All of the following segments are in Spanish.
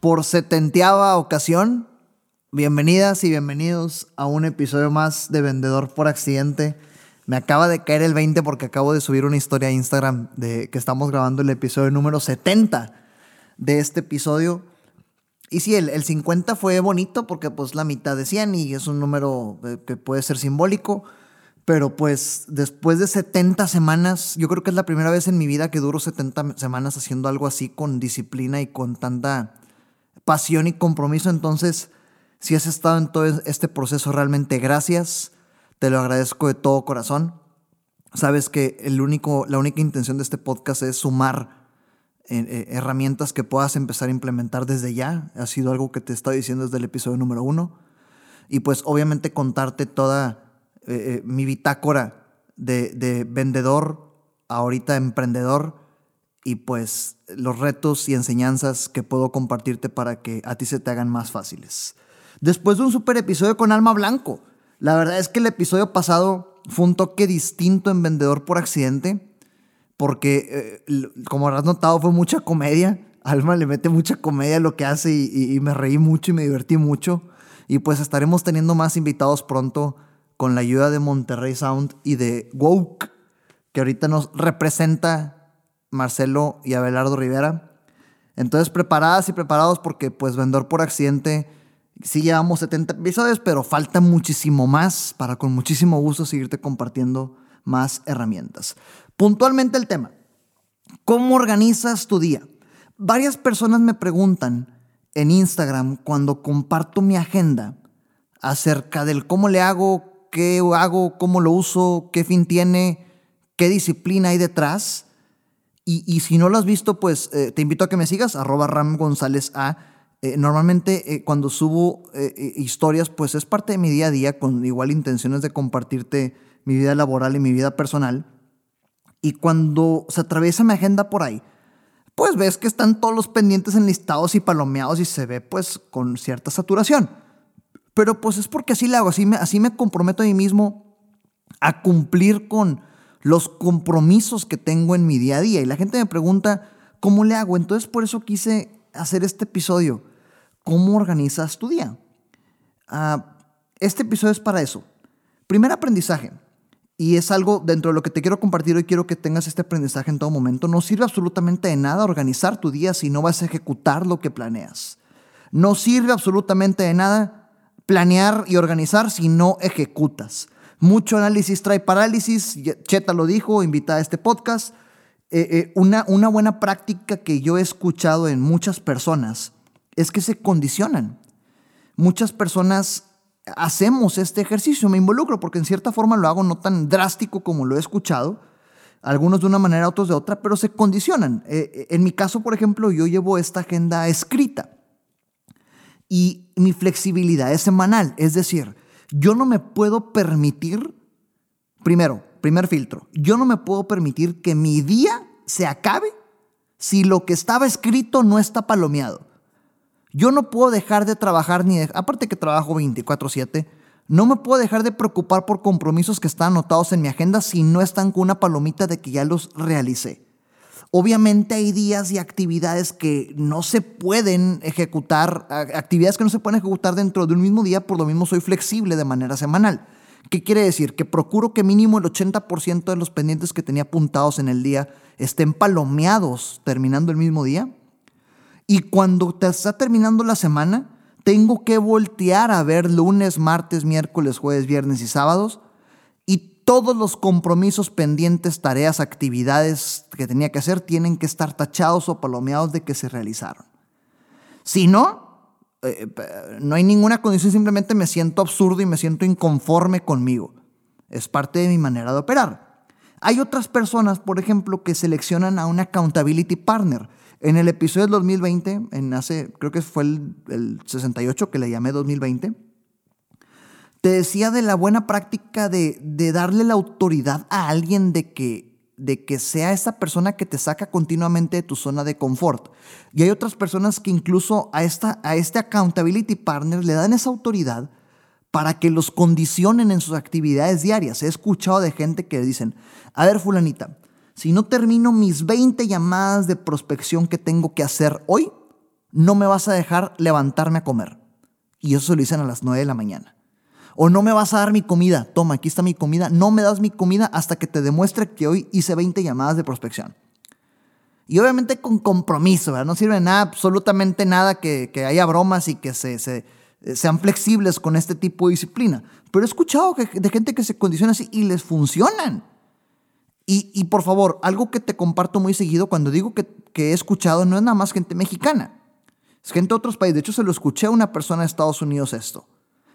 por setenteava ocasión, bienvenidas y bienvenidos a un episodio más de Vendedor por Accidente. Me acaba de caer el 20 porque acabo de subir una historia a Instagram de que estamos grabando el episodio número 70 de este episodio. Y sí, el, el 50 fue bonito porque pues la mitad de 100 y es un número eh, que puede ser simbólico. Pero pues después de 70 semanas, yo creo que es la primera vez en mi vida que duro 70 semanas haciendo algo así con disciplina y con tanta pasión y compromiso. Entonces, si has estado en todo este proceso, realmente gracias. Te lo agradezco de todo corazón. Sabes que el único, la única intención de este podcast es sumar eh, eh, herramientas que puedas empezar a implementar desde ya. Ha sido algo que te he estado diciendo desde el episodio número uno. Y pues obviamente contarte toda eh, mi bitácora de, de vendedor, ahorita emprendedor, y pues los retos y enseñanzas que puedo compartirte para que a ti se te hagan más fáciles. Después de un super episodio con Alma Blanco, la verdad es que el episodio pasado fue un toque distinto en Vendedor por Accidente, porque eh, como habrás notado fue mucha comedia. Alma le mete mucha comedia a lo que hace y, y me reí mucho y me divertí mucho. Y pues estaremos teniendo más invitados pronto con la ayuda de Monterrey Sound y de Woke, que ahorita nos representa Marcelo y Abelardo Rivera. Entonces, preparadas y preparados porque, pues, Vendedor por Accidente, sí llevamos 70 episodios, pero falta muchísimo más para con muchísimo gusto seguirte compartiendo más herramientas. Puntualmente el tema, ¿cómo organizas tu día? Varias personas me preguntan en Instagram cuando comparto mi agenda acerca del cómo le hago, qué hago, cómo lo uso, qué fin tiene, qué disciplina hay detrás. Y, si no lo has visto, pues eh, te invito a que me sigas, arroba Ram González A. Eh, normalmente eh, cuando subo historias, pues es parte de mi día a día, con igual intenciones de compartirte mi vida laboral y mi vida personal. Y cuando se atraviesa mi agenda por ahí, pues ves que están todos los pendientes enlistados y palomeados y se ve pues con cierta saturación. Pero pues es porque así le hago, así me, así me comprometo a mí mismo a cumplir con los compromisos que tengo en mi día a día. Y la gente me pregunta, ¿cómo le hago? Entonces por eso quise hacer este episodio. ¿Cómo organizas tu día? Ah, este episodio es para eso. Primer aprendizaje. Y es algo dentro de lo que te quiero compartir hoy, quiero que tengas este aprendizaje en todo momento. No sirve absolutamente de nada organizar tu día si no vas a ejecutar lo que planeas. No sirve absolutamente de nada planear y organizar si no ejecutas. Mucho análisis trae parálisis. Cheta lo dijo, invita a este podcast. Eh, eh, una, una buena práctica que yo he escuchado en muchas personas es que se condicionan. Muchas personas hacemos este ejercicio, me involucro porque en cierta forma lo hago no tan drástico como lo he escuchado, algunos de una manera, otros de otra, pero se condicionan. Eh, en mi caso, por ejemplo, yo llevo esta agenda escrita y mi flexibilidad es semanal, es decir, yo no me puedo permitir, primero, primer filtro, yo no me puedo permitir que mi día se acabe si lo que estaba escrito no está palomeado. Yo no puedo dejar de trabajar ni de, aparte que trabajo 24/7, no me puedo dejar de preocupar por compromisos que están anotados en mi agenda si no están con una palomita de que ya los realicé. Obviamente hay días y actividades que no se pueden ejecutar, actividades que no se pueden ejecutar dentro de un mismo día, por lo mismo soy flexible de manera semanal. ¿Qué quiere decir? Que procuro que mínimo el 80% de los pendientes que tenía apuntados en el día estén palomeados terminando el mismo día. Y cuando te está terminando la semana, tengo que voltear a ver lunes, martes, miércoles, jueves, viernes y sábados todos los compromisos pendientes, tareas, actividades que tenía que hacer tienen que estar tachados o palomeados de que se realizaron. Si no, eh, no hay ninguna condición, simplemente me siento absurdo y me siento inconforme conmigo. Es parte de mi manera de operar. Hay otras personas, por ejemplo, que seleccionan a un accountability partner. En el episodio del 2020, en hace, creo que fue el 68 que le llamé 2020, te decía de la buena práctica de, de darle la autoridad a alguien de que, de que sea esa persona que te saca continuamente de tu zona de confort. Y hay otras personas que incluso a, esta, a este accountability partner le dan esa autoridad para que los condicionen en sus actividades diarias. He escuchado de gente que dicen, a ver fulanita, si no termino mis 20 llamadas de prospección que tengo que hacer hoy, no me vas a dejar levantarme a comer. Y eso lo dicen a las 9 de la mañana. O no me vas a dar mi comida. Toma, aquí está mi comida. No me das mi comida hasta que te demuestre que hoy hice 20 llamadas de prospección. Y obviamente con compromiso, ¿verdad? No sirve nada, absolutamente nada que, haya bromas y que se, sean flexibles con este tipo de disciplina. Pero he escuchado de gente que se condiciona así y les funcionan. Y, por favor, algo que te comparto muy seguido cuando digo que, que he escuchado no es nada más gente mexicana. Es gente de otros países. De hecho, se lo escuché a una persona de Estados Unidos esto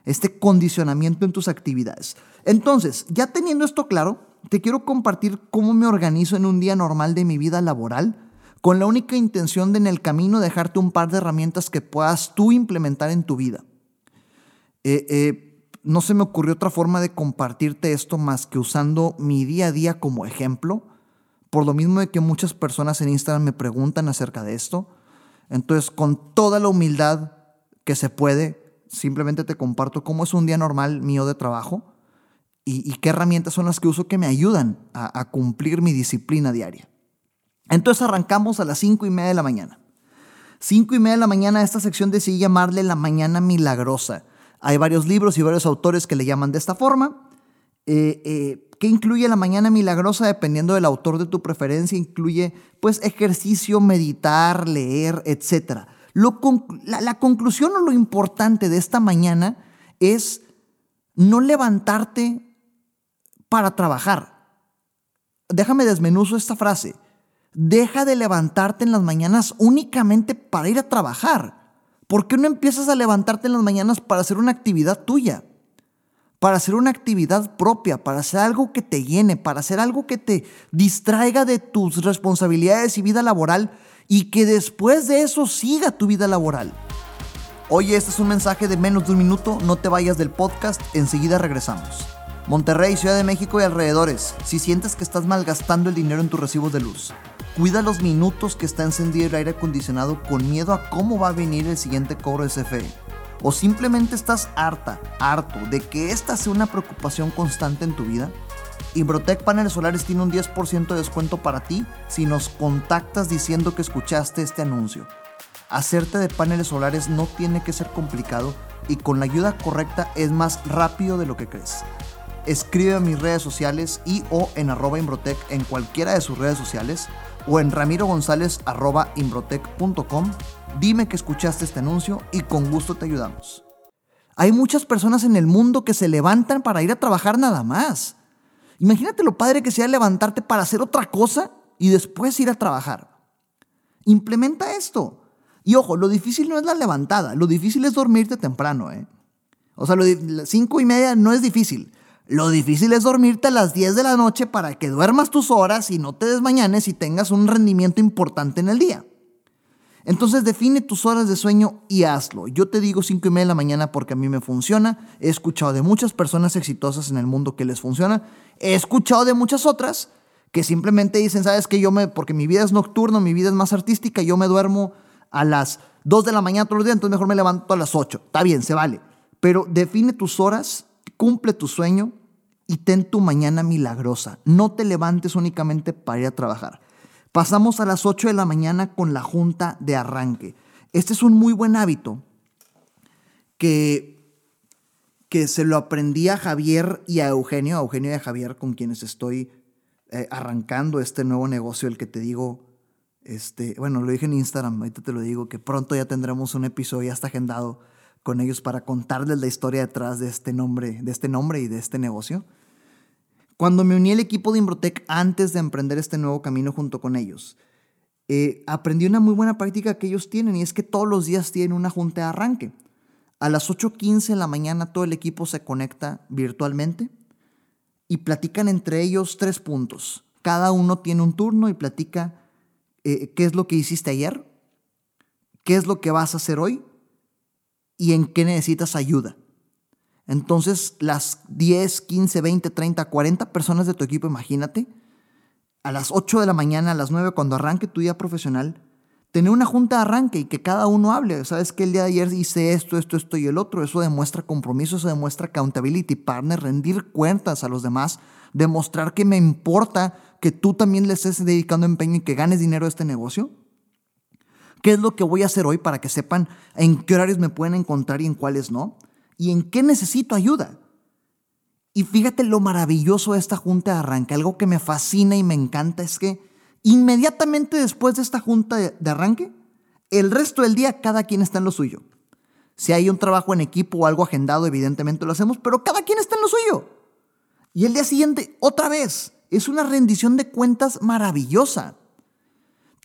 este condicionamiento en tus actividades. Entonces, ya teniendo esto claro, te quiero compartir cómo me organizo en un día normal de mi vida laboral, con la única intención de en el camino dejarte un par de herramientas que puedas tú implementar en tu vida. Eh, eh, no se me ocurrió otra forma de compartirte esto más que usando mi día a día como ejemplo, por lo mismo de que muchas personas en Instagram me preguntan acerca de esto. Entonces, con toda la humildad que se puede, simplemente te comparto cómo es un día normal mío de trabajo y, qué herramientas son las que uso que me ayudan a, cumplir mi disciplina diaria. Entonces arrancamos a las cinco y media de la mañana. Cinco y media de la mañana, esta sección decidí llamarle la mañana milagrosa. Hay varios libros y varios autores que le llaman de esta forma. Eh, eh, ¿Qué incluye la mañana milagrosa? Dependiendo del autor de tu preferencia, incluye pues ejercicio, meditar, leer, etcétera la, conclusión o lo importante de esta mañana es no levantarte para trabajar. Déjame desmenuzo esta frase. Deja de levantarte en las mañanas únicamente para ir a trabajar. ¿Por qué no empiezas a levantarte en las mañanas para hacer una actividad tuya? Para hacer una actividad propia, para hacer algo que te llene, para hacer algo que te distraiga de tus responsabilidades y vida laboral y que después de eso siga tu vida laboral. Oye, este es un mensaje de menos de un minuto, no te vayas del podcast, enseguida regresamos. Monterrey, Ciudad de México y alrededores, si sientes que estás malgastando el dinero en tus recibos de luz, cuida los minutos que está encendido el aire acondicionado con miedo a cómo va a venir el siguiente cobro de CFE. O simplemente estás harta, harto de que esta sea una preocupación constante en tu vida. Imbrotec Paneles Solares tiene un 10% de descuento para ti si nos contactas diciendo que escuchaste este anuncio. Hacerte de paneles solares no tiene que ser complicado y con la ayuda correcta es más rápido de lo que crees. Escribe a mis redes sociales y o en arroba Imbrotec en cualquiera de sus redes sociales o en ramiro gonzález arroba imbrotec.com. Dime que escuchaste este anuncio y con gusto te ayudamos. Hay muchas personas en el mundo que se levantan para ir a trabajar nada más. Imagínate lo padre que sea levantarte para hacer otra cosa y después ir a trabajar. Implementa esto. Y ojo, lo difícil no es la levantada, lo difícil es dormirte temprano. ¿eh? O sea, lo cinco y media no es difícil. Lo difícil es dormirte a las 10 de la noche para que duermas tus horas y no te desmañanes y tengas un rendimiento importante en el día. Entonces define tus horas de sueño y hazlo. Yo te digo 5 y media de la mañana porque a mí me funciona. He escuchado de muchas personas exitosas en el mundo que les funciona. He escuchado de muchas otras que simplemente dicen, sabes que yo me, porque mi vida es nocturna, mi vida es más artística, yo me duermo a las 2 de la mañana todos los días, entonces mejor me levanto a las 8. Está bien, se vale. Pero define tus horas, cumple tu sueño y ten tu mañana milagrosa. No te levantes únicamente para ir a trabajar. Pasamos a las 8 de la mañana con la junta de arranque. Este es un muy buen hábito que, que se lo aprendí a Javier y a Eugenio, a Eugenio y a Javier, con quienes estoy eh, arrancando este nuevo negocio, el que te digo, este, bueno, lo dije en Instagram, ahorita te lo digo, que pronto ya tendremos un episodio, ya está agendado con ellos para contarles la historia detrás de este nombre, de este nombre y de este negocio. Cuando me uní al equipo de Imbrotec antes de emprender este nuevo camino junto con ellos, eh, aprendí una muy buena práctica que ellos tienen y es que todos los días tienen una junta de arranque. A las 8.15 de la mañana todo el equipo se conecta virtualmente y platican entre ellos tres puntos. Cada uno tiene un turno y platica eh, qué es lo que hiciste ayer, qué es lo que vas a hacer hoy y en qué necesitas ayuda. Entonces, las 10, 15, 20, 30, 40 personas de tu equipo, imagínate, a las 8 de la mañana, a las 9, cuando arranque tu día profesional, tener una junta de arranque y que cada uno hable. Sabes que el día de ayer hice esto, esto, esto y el otro. Eso demuestra compromiso, eso demuestra accountability, partner, rendir cuentas a los demás, demostrar que me importa que tú también le estés dedicando empeño y que ganes dinero a este negocio. ¿Qué es lo que voy a hacer hoy para que sepan en qué horarios me pueden encontrar y en cuáles no? ¿Y en qué necesito ayuda? Y fíjate lo maravilloso de esta junta de arranque. Algo que me fascina y me encanta es que inmediatamente después de esta junta de arranque, el resto del día cada quien está en lo suyo. Si hay un trabajo en equipo o algo agendado, evidentemente lo hacemos, pero cada quien está en lo suyo. Y el día siguiente, otra vez. Es una rendición de cuentas maravillosa.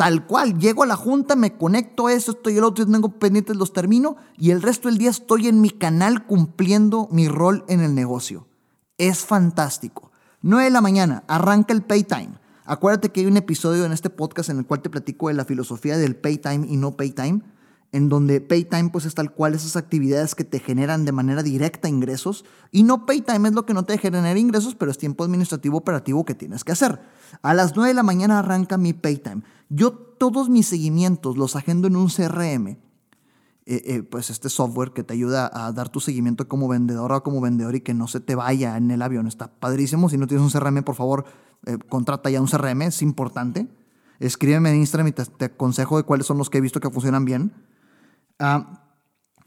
Tal cual, llego a la junta, me conecto a eso, estoy el otro, tengo pendientes, los termino y el resto del día estoy en mi canal cumpliendo mi rol en el negocio. Es fantástico. 9 de la mañana, arranca el pay time. Acuérdate que hay un episodio en este podcast en el cual te platico de la filosofía del pay time y no pay time en donde paytime pues es tal cual esas actividades que te generan de manera directa ingresos y no paytime es lo que no te genera ingresos, pero es tiempo administrativo operativo que tienes que hacer. A las 9 de la mañana arranca mi paytime. Yo todos mis seguimientos los agendo en un CRM. Eh, eh, pues este software que te ayuda a dar tu seguimiento como vendedor o como vendedor y que no se te vaya en el avión. Está padrísimo. Si no tienes un CRM, por favor, eh, contrata ya un CRM, es importante. Escríbeme en Instagram y te, te aconsejo de cuáles son los que he visto que funcionan bien. Ah,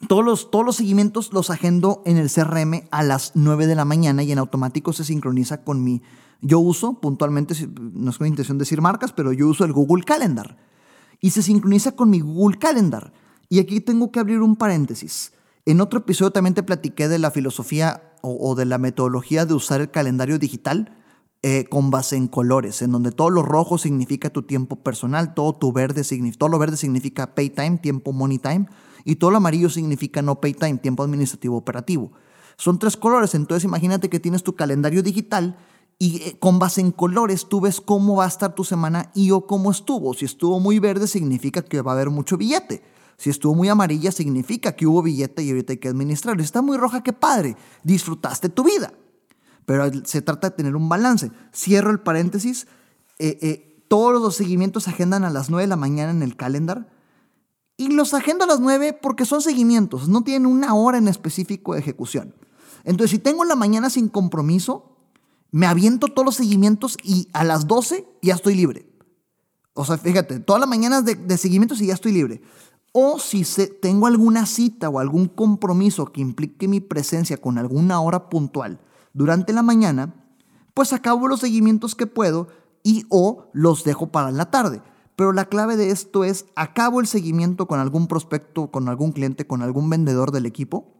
todos, los, todos los seguimientos los agendo en el CRM a las 9 de la mañana y en automático se sincroniza con mi... Yo uso puntualmente, no es con intención de decir marcas, pero yo uso el Google Calendar. Y se sincroniza con mi Google Calendar. Y aquí tengo que abrir un paréntesis. En otro episodio también te platiqué de la filosofía o de la metodología de usar el calendario digital eh, con base en colores, en donde todo lo rojo significa tu tiempo personal, todo, tu verde todo lo verde significa pay time, tiempo money time, y todo lo amarillo significa no pay time, tiempo administrativo operativo. Son tres colores, entonces imagínate que tienes tu calendario digital y eh, con base en colores tú ves cómo va a estar tu semana y o cómo estuvo. Si estuvo muy verde significa que va a haber mucho billete. Si estuvo muy amarilla significa que hubo billete y ahorita hay que administrarlo. Si está muy roja, qué padre, disfrutaste tu vida pero se trata de tener un balance. Cierro el paréntesis. Eh, eh, todos los seguimientos se agendan a las 9 de la mañana en el calendar. Y los agendo a las 9 porque son seguimientos, no tienen una hora en específico de ejecución. Entonces, si tengo la mañana sin compromiso, me aviento todos los seguimientos y a las 12 ya estoy libre. O sea, fíjate, todas las mañanas de, de seguimientos y ya estoy libre. O si tengo alguna cita o algún compromiso que implique mi presencia con alguna hora puntual, durante la mañana, pues acabo los seguimientos que puedo y o los dejo para la tarde. Pero la clave de esto es, acabo el seguimiento con algún prospecto, con algún cliente, con algún vendedor del equipo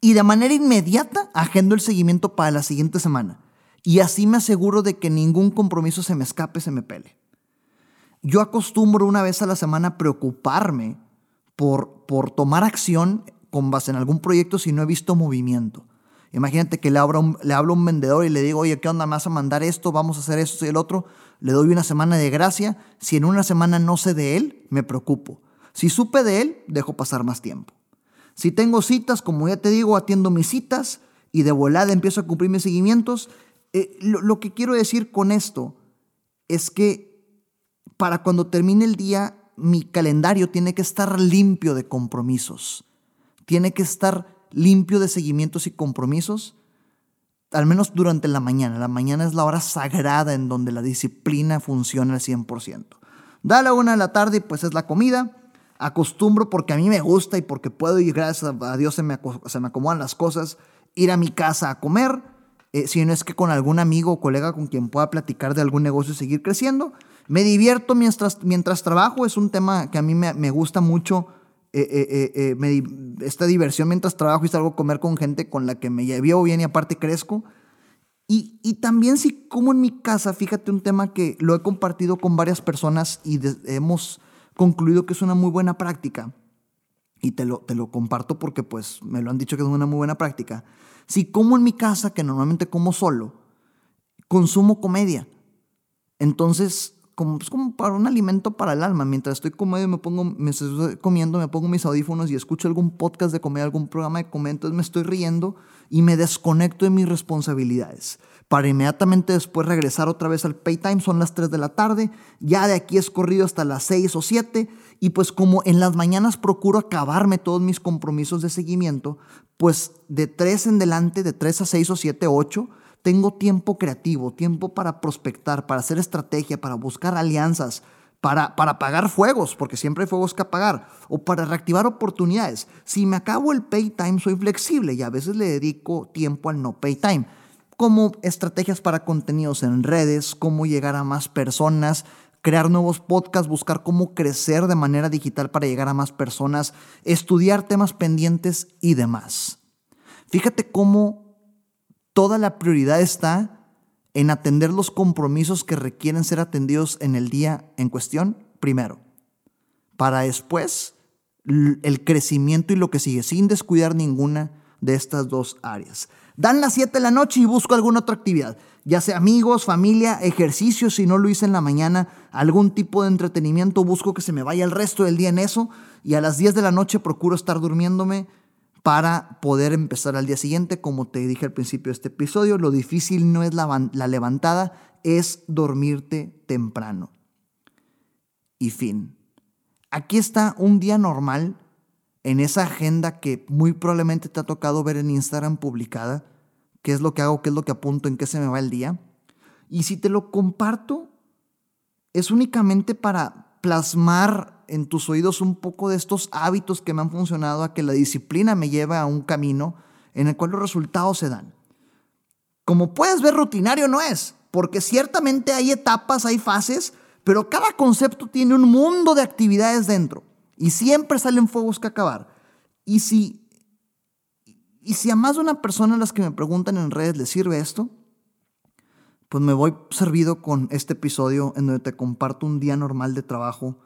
y de manera inmediata agendo el seguimiento para la siguiente semana. Y así me aseguro de que ningún compromiso se me escape, se me pele. Yo acostumbro una vez a la semana preocuparme por, por tomar acción con base en algún proyecto si no he visto movimiento. Imagínate que le hablo, le hablo a un vendedor y le digo, oye, ¿qué onda? ¿Me vas a mandar esto? ¿Vamos a hacer esto y el otro? Le doy una semana de gracia. Si en una semana no sé de él, me preocupo. Si supe de él, dejo pasar más tiempo. Si tengo citas, como ya te digo, atiendo mis citas y de volada empiezo a cumplir mis seguimientos. Eh, lo, lo que quiero decir con esto es que para cuando termine el día, mi calendario tiene que estar limpio de compromisos. Tiene que estar limpio de seguimientos y compromisos, al menos durante la mañana. La mañana es la hora sagrada en donde la disciplina funciona al 100%. Da la una de la tarde, pues es la comida. Acostumbro porque a mí me gusta y porque puedo y gracias a Dios se me, se me acomodan las cosas, ir a mi casa a comer. Eh, si no es que con algún amigo o colega con quien pueda platicar de algún negocio y seguir creciendo. Me divierto mientras, mientras trabajo, es un tema que a mí me, me gusta mucho eh, eh, eh, esta diversión mientras trabajo y salgo a comer con gente con la que me llevo bien y aparte crezco. Y, y, también si como en mi casa, fíjate un tema que lo he compartido con varias personas y hemos concluido que es una muy buena práctica. Y te lo, te lo comparto porque pues me lo han dicho que es una muy buena práctica. Si como en mi casa, que normalmente como solo, consumo comedia. Entonces como, pues, como para un alimento para el alma. Mientras estoy comiendo, me pongo, me estoy comiendo, me pongo mis audífonos y escucho algún podcast de comedia, algún programa de comedia, entonces me estoy riendo y me desconecto de mis responsabilidades. Para inmediatamente después regresar otra vez al paytime, son las 3 de la tarde, ya de aquí es corrido hasta las 6 o 7 y pues como en las mañanas procuro acabarme todos mis compromisos de seguimiento, pues de 3 en delante, de 3 a 6 o 7, 8, tengo tiempo creativo, tiempo para prospectar, para hacer estrategia, para buscar alianzas, para, para apagar fuegos, porque siempre hay fuegos que apagar, o para reactivar oportunidades. Si me acabo el pay time, soy flexible y a veces le dedico tiempo al no pay time, como estrategias para contenidos en redes, cómo llegar a más personas, crear nuevos podcasts, buscar cómo crecer de manera digital para llegar a más personas, estudiar temas pendientes y demás. Fíjate cómo toda la prioridad está en atender los compromisos que requieren ser atendidos en el día en cuestión primero, para después el crecimiento y lo que sigue, sin descuidar ninguna de estas dos áreas. Dan las 7 de la noche y busco alguna otra actividad, ya sea amigos, familia, ejercicio, si no lo hice en la mañana, algún tipo de entretenimiento, busco que se me vaya el resto del día en eso y a las 10 de la noche procuro estar durmiéndome para poder empezar al día siguiente. Como te dije al principio de este episodio, lo difícil no es la, levantada, es dormirte temprano. Y fin. Aquí está un día normal en esa agenda que muy probablemente te ha tocado ver en Instagram publicada, qué es lo que hago, qué es lo que apunto, en qué se me va el día. Y si te lo comparto, es únicamente para plasmar en tus oídos un poco de estos hábitos que me han funcionado a que la disciplina me lleve a un camino en el cual los resultados se dan. Como puedes ver, rutinario no es, porque ciertamente hay etapas, hay fases, pero cada concepto tiene un mundo de actividades dentro y siempre salen fuegos que acabar. Y si, y si a más de una persona las que me preguntan en redes le sirve esto, pues me voy servido con este episodio en donde te comparto un día normal de trabajo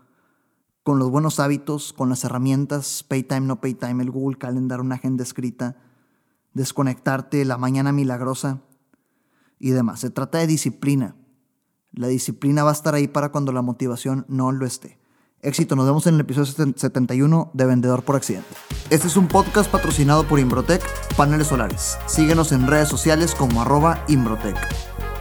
con los buenos hábitos, con las herramientas, Paytime, no Paytime, el Google Calendar, una agenda escrita, desconectarte, la mañana milagrosa y demás. Se trata de disciplina. La disciplina va a estar ahí para cuando la motivación no lo esté. Éxito, nos vemos en el episodio 71 de Vendedor por Accidente. Este es un podcast patrocinado por Imbrotec Paneles Solares. Síguenos en redes sociales como arroba Imbrotec.